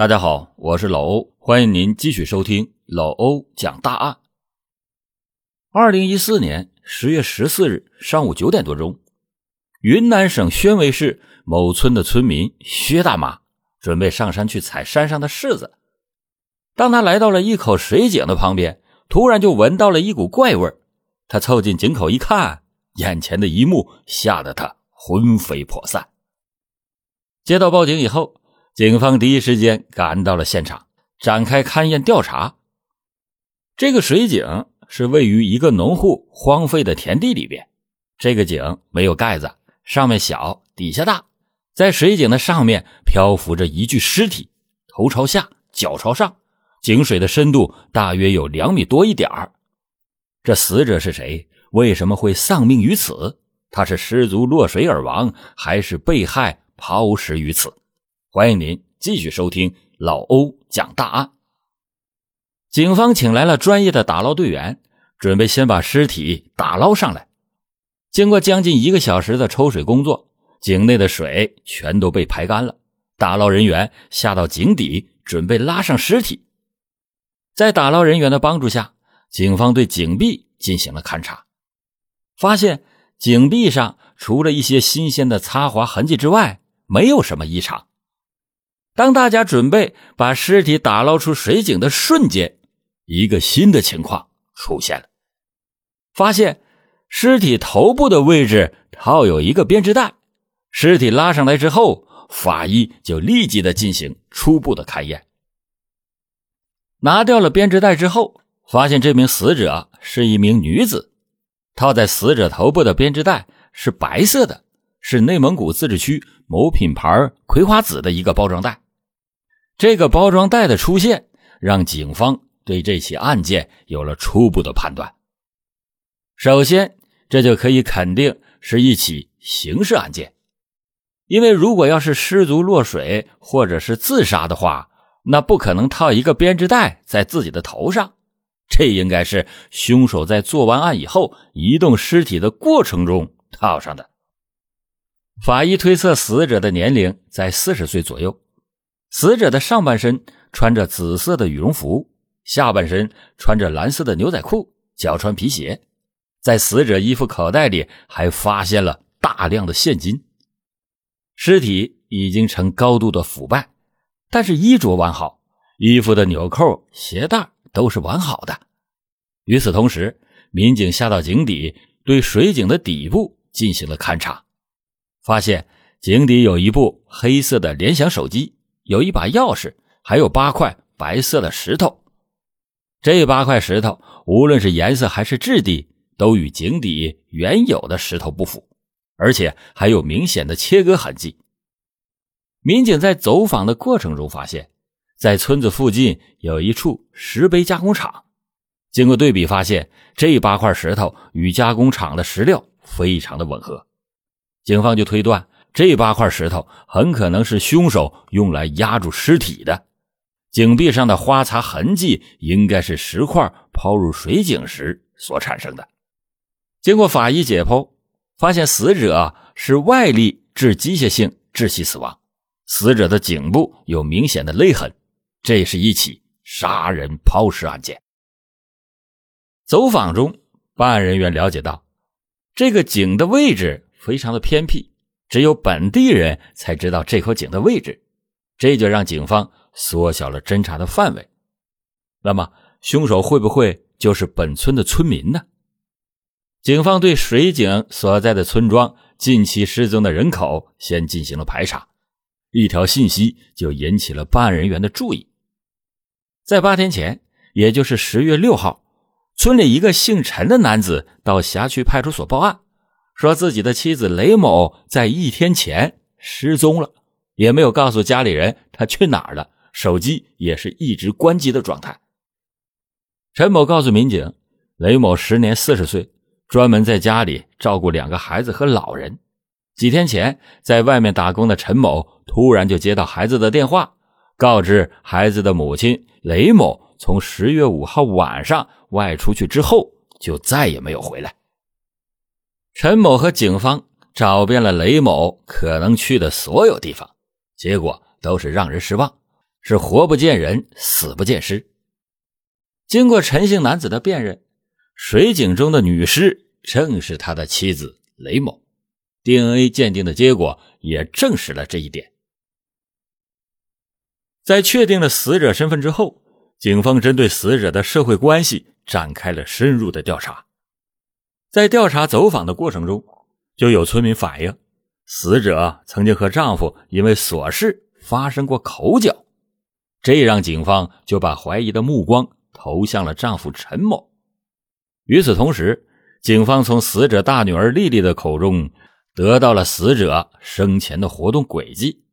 大家好，我是老欧，欢迎您继续收听老欧讲大案。二零一四年十月十四日上午九点多钟，云南省宣威市某村的村民薛大妈准备上山去采山上的柿子。当他来到了一口水井的旁边，突然就闻到了一股怪味他凑近井口一看，眼前的一幕吓得他魂飞魄散。接到报警以后。警方第一时间赶到了现场，展开勘验调查。这个水井是位于一个农户荒废的田地里边。这个井没有盖子，上面小，底下大。在水井的上面漂浮着一具尸体，头朝下，脚朝上。井水的深度大约有两米多一点儿。这死者是谁？为什么会丧命于此？他是失足落水而亡，还是被害抛尸于此？欢迎您继续收听老欧讲大案。警方请来了专业的打捞队员，准备先把尸体打捞上来。经过将近一个小时的抽水工作，井内的水全都被排干了。打捞人员下到井底，准备拉上尸体。在打捞人员的帮助下，警方对井壁进行了勘查，发现井壁上除了一些新鲜的擦划痕迹之外，没有什么异常。当大家准备把尸体打捞出水井的瞬间，一个新的情况出现了。发现尸体头部的位置套有一个编织袋，尸体拉上来之后，法医就立即的进行初步的勘验。拿掉了编织袋之后，发现这名死者是一名女子，套在死者头部的编织袋是白色的，是内蒙古自治区某品牌葵花籽的一个包装袋。这个包装袋的出现，让警方对这起案件有了初步的判断。首先，这就可以肯定是一起刑事案件，因为如果要是失足落水或者是自杀的话，那不可能套一个编织袋在自己的头上，这应该是凶手在做完案以后移动尸体的过程中套上的。法医推测，死者的年龄在四十岁左右。死者的上半身穿着紫色的羽绒服，下半身穿着蓝色的牛仔裤，脚穿皮鞋。在死者衣服口袋里还发现了大量的现金。尸体已经呈高度的腐败，但是衣着完好，衣服的纽扣、鞋带都是完好的。与此同时，民警下到井底，对水井的底部进行了勘查，发现井底有一部黑色的联想手机。有一把钥匙，还有八块白色的石头。这八块石头，无论是颜色还是质地，都与井底原有的石头不符，而且还有明显的切割痕迹。民警在走访的过程中发现，在村子附近有一处石碑加工厂。经过对比，发现这八块石头与加工厂的石料非常的吻合。警方就推断。这八块石头很可能是凶手用来压住尸体的，井壁上的花擦痕迹应该是石块抛入水井时所产生的。经过法医解剖，发现死者是外力致机械性窒息死亡，死者的颈部有明显的勒痕，这是一起杀人抛尸案件。走访中，办案人员了解到，这个井的位置非常的偏僻。只有本地人才知道这口井的位置，这就让警方缩小了侦查的范围。那么，凶手会不会就是本村的村民呢？警方对水井所在的村庄近期失踪的人口先进行了排查，一条信息就引起了办案人员的注意。在八天前，也就是十月六号，村里一个姓陈的男子到辖区派出所报案。说自己的妻子雷某在一天前失踪了，也没有告诉家里人他去哪儿了，手机也是一直关机的状态。陈某告诉民警，雷某时年四十岁，专门在家里照顾两个孩子和老人。几天前在外面打工的陈某突然就接到孩子的电话，告知孩子的母亲雷某从十月五号晚上外出去之后就再也没有回来。陈某和警方找遍了雷某可能去的所有地方，结果都是让人失望。是活不见人，死不见尸。经过陈姓男子的辨认，水井中的女尸正是他的妻子雷某。DNA 鉴定的结果也证实了这一点。在确定了死者身份之后，警方针对死者的社会关系展开了深入的调查。在调查走访的过程中，就有村民反映，死者曾经和丈夫因为琐事发生过口角，这让警方就把怀疑的目光投向了丈夫陈某。与此同时，警方从死者大女儿丽丽的口中得到了死者生前的活动轨迹。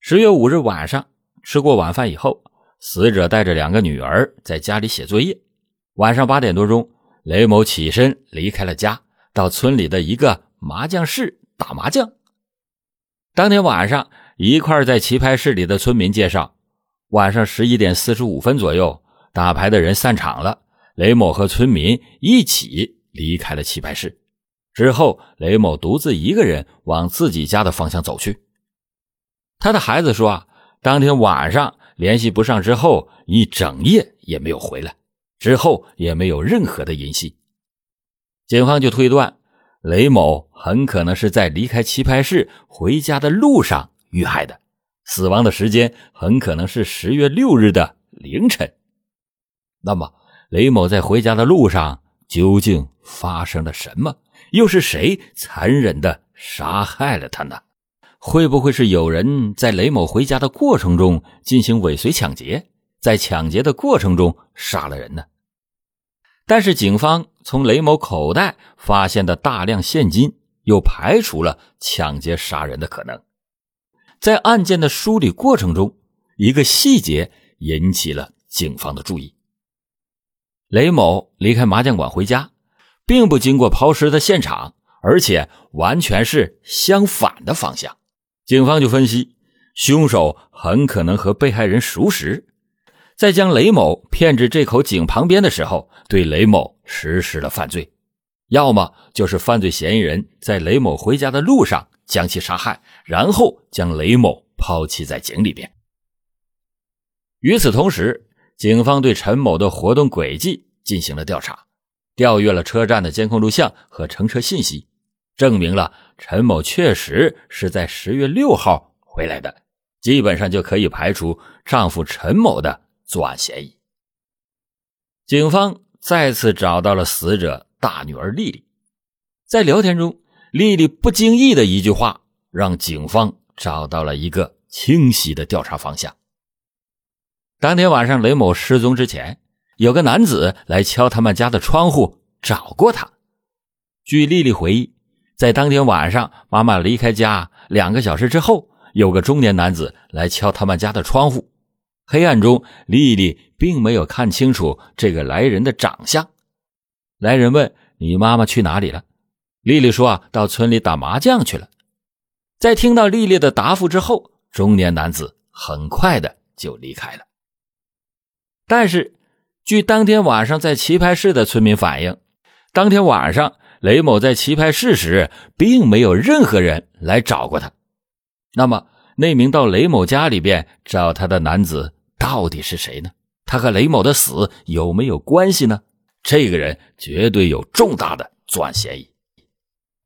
十月五日晚上，吃过晚饭以后，死者带着两个女儿在家里写作业。晚上八点多钟，雷某起身离开了家，到村里的一个麻将室打麻将。当天晚上，一块在棋牌室里的村民介绍，晚上十一点四十五分左右，打牌的人散场了，雷某和村民一起离开了棋牌室。之后，雷某独自一个人往自己家的方向走去。他的孩子说：“啊，当天晚上联系不上之后，一整夜也没有回来，之后也没有任何的音信。”警方就推断，雷某很可能是在离开棋牌室回家的路上遇害的，死亡的时间很可能是十月六日的凌晨。那么，雷某在回家的路上究竟发生了什么？又是谁残忍的杀害了他呢？会不会是有人在雷某回家的过程中进行尾随抢劫，在抢劫的过程中杀了人呢？但是警方从雷某口袋发现的大量现金，又排除了抢劫杀人的可能。在案件的梳理过程中，一个细节引起了警方的注意：雷某离开麻将馆回家，并不经过抛尸的现场，而且完全是相反的方向。警方就分析，凶手很可能和被害人熟识，在将雷某骗至这口井旁边的时候，对雷某实施了犯罪；要么就是犯罪嫌疑人在雷某回家的路上将其杀害，然后将雷某抛弃在井里边。与此同时，警方对陈某的活动轨迹进行了调查，调阅了车站的监控录像和乘车信息。证明了陈某确实是在十月六号回来的，基本上就可以排除丈夫陈某的作案嫌疑。警方再次找到了死者大女儿丽丽，在聊天中，丽丽不经意的一句话，让警方找到了一个清晰的调查方向。当天晚上，雷某失踪之前，有个男子来敲他们家的窗户找过他。据丽丽回忆。在当天晚上，妈妈离开家两个小时之后，有个中年男子来敲他们家的窗户。黑暗中，丽丽并没有看清楚这个来人的长相。来人问：“你妈妈去哪里了？”丽丽说：“啊，到村里打麻将去了。”在听到丽丽的答复之后，中年男子很快的就离开了。但是，据当天晚上在棋牌室的村民反映，当天晚上。雷某在棋牌室时，并没有任何人来找过他。那么，那名到雷某家里边找他的男子到底是谁呢？他和雷某的死有没有关系呢？这个人绝对有重大的作案嫌疑。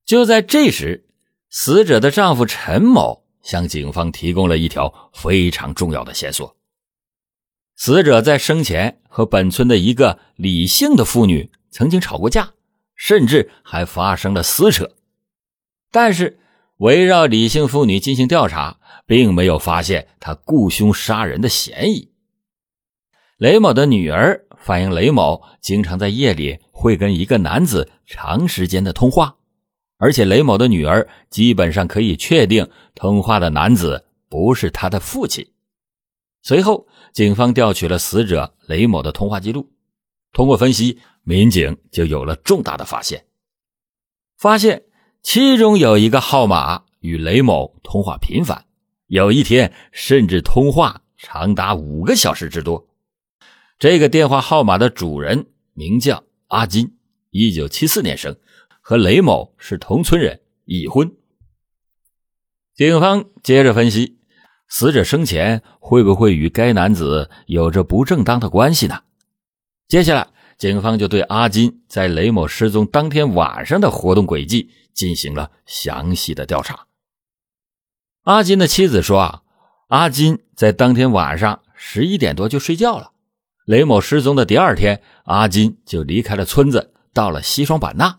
就在这时，死者的丈夫陈某向警方提供了一条非常重要的线索：死者在生前和本村的一个李姓的妇女曾经吵过架。甚至还发生了撕扯，但是围绕李姓妇女进行调查，并没有发现他雇凶杀人的嫌疑。雷某的女儿反映，雷某经常在夜里会跟一个男子长时间的通话，而且雷某的女儿基本上可以确定，通话的男子不是他的父亲。随后，警方调取了死者雷某的通话记录，通过分析。民警就有了重大的发现，发现其中有一个号码与雷某通话频繁，有一天甚至通话长达五个小时之多。这个电话号码的主人名叫阿金，一九七四年生，和雷某是同村人，已婚。警方接着分析，死者生前会不会与该男子有着不正当的关系呢？接下来，警方就对阿金在雷某失踪当天晚上的活动轨迹进行了详细的调查。阿金的妻子说：“啊，阿金在当天晚上十一点多就睡觉了。雷某失踪的第二天，阿金就离开了村子，到了西双版纳。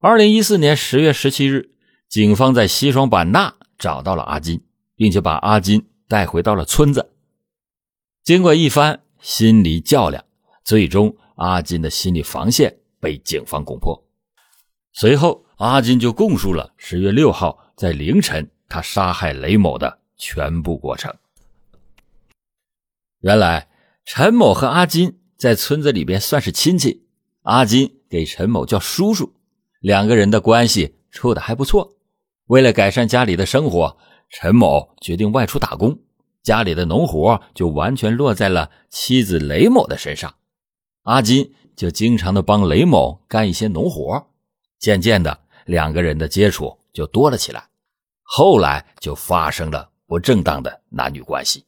二零一四年十月十七日，警方在西双版纳找到了阿金。”并且把阿金带回到了村子。经过一番心理较量，最终阿金的心理防线被警方攻破。随后，阿金就供述了十月六号在凌晨他杀害雷某的全部过程。原来，陈某和阿金在村子里边算是亲戚，阿金给陈某叫叔叔，两个人的关系处的还不错。为了改善家里的生活。陈某决定外出打工，家里的农活就完全落在了妻子雷某的身上。阿金就经常的帮雷某干一些农活，渐渐的，两个人的接触就多了起来。后来就发生了不正当的男女关系。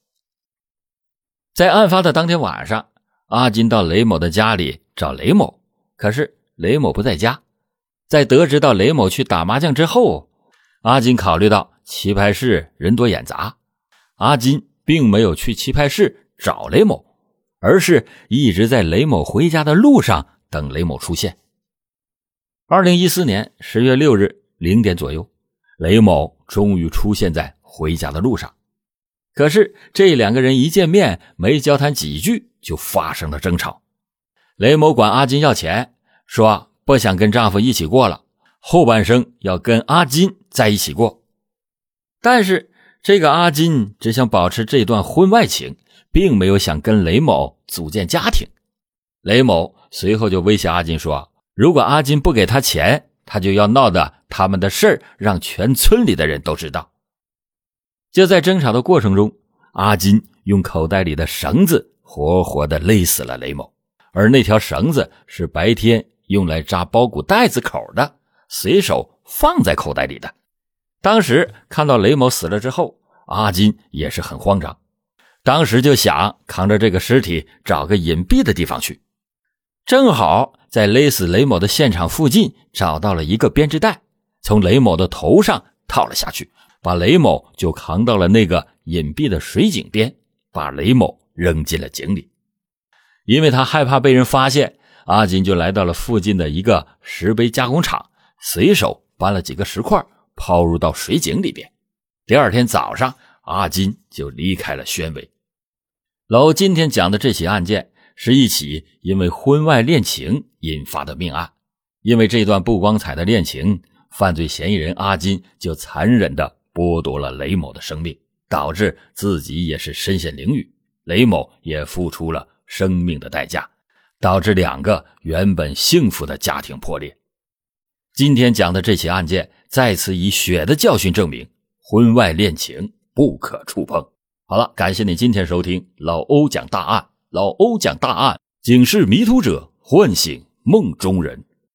在案发的当天晚上，阿金到雷某的家里找雷某，可是雷某不在家。在得知到雷某去打麻将之后，阿金考虑到。棋牌室人多眼杂，阿金并没有去棋牌室找雷某，而是一直在雷某回家的路上等雷某出现。二零一四年十月六日零点左右，雷某终于出现在回家的路上。可是这两个人一见面，没交谈几句就发生了争吵。雷某管阿金要钱，说不想跟丈夫一起过了，后半生要跟阿金在一起过。但是这个阿金只想保持这段婚外情，并没有想跟雷某组建家庭。雷某随后就威胁阿金说：“如果阿金不给他钱，他就要闹的他们的事儿让全村里的人都知道。”就在争吵的过程中，阿金用口袋里的绳子活活的勒死了雷某，而那条绳子是白天用来扎包谷袋子口的，随手放在口袋里的。当时看到雷某死了之后，阿金也是很慌张，当时就想扛着这个尸体找个隐蔽的地方去。正好在勒死雷某的现场附近找到了一个编织袋，从雷某的头上套了下去，把雷某就扛到了那个隐蔽的水井边，把雷某扔进了井里。因为他害怕被人发现，阿金就来到了附近的一个石碑加工厂，随手搬了几个石块。抛入到水井里边。第二天早上，阿金就离开了宣威。老今天讲的这起案件，是一起因为婚外恋情引发的命案。因为这段不光彩的恋情，犯罪嫌疑人阿金就残忍的剥夺了雷某的生命，导致自己也是身陷囹圄，雷某也付出了生命的代价，导致两个原本幸福的家庭破裂。今天讲的这起案件。再次以血的教训证明，婚外恋情不可触碰。好了，感谢你今天收听老欧讲大案。老欧讲大案，警示迷途者，唤醒梦中人。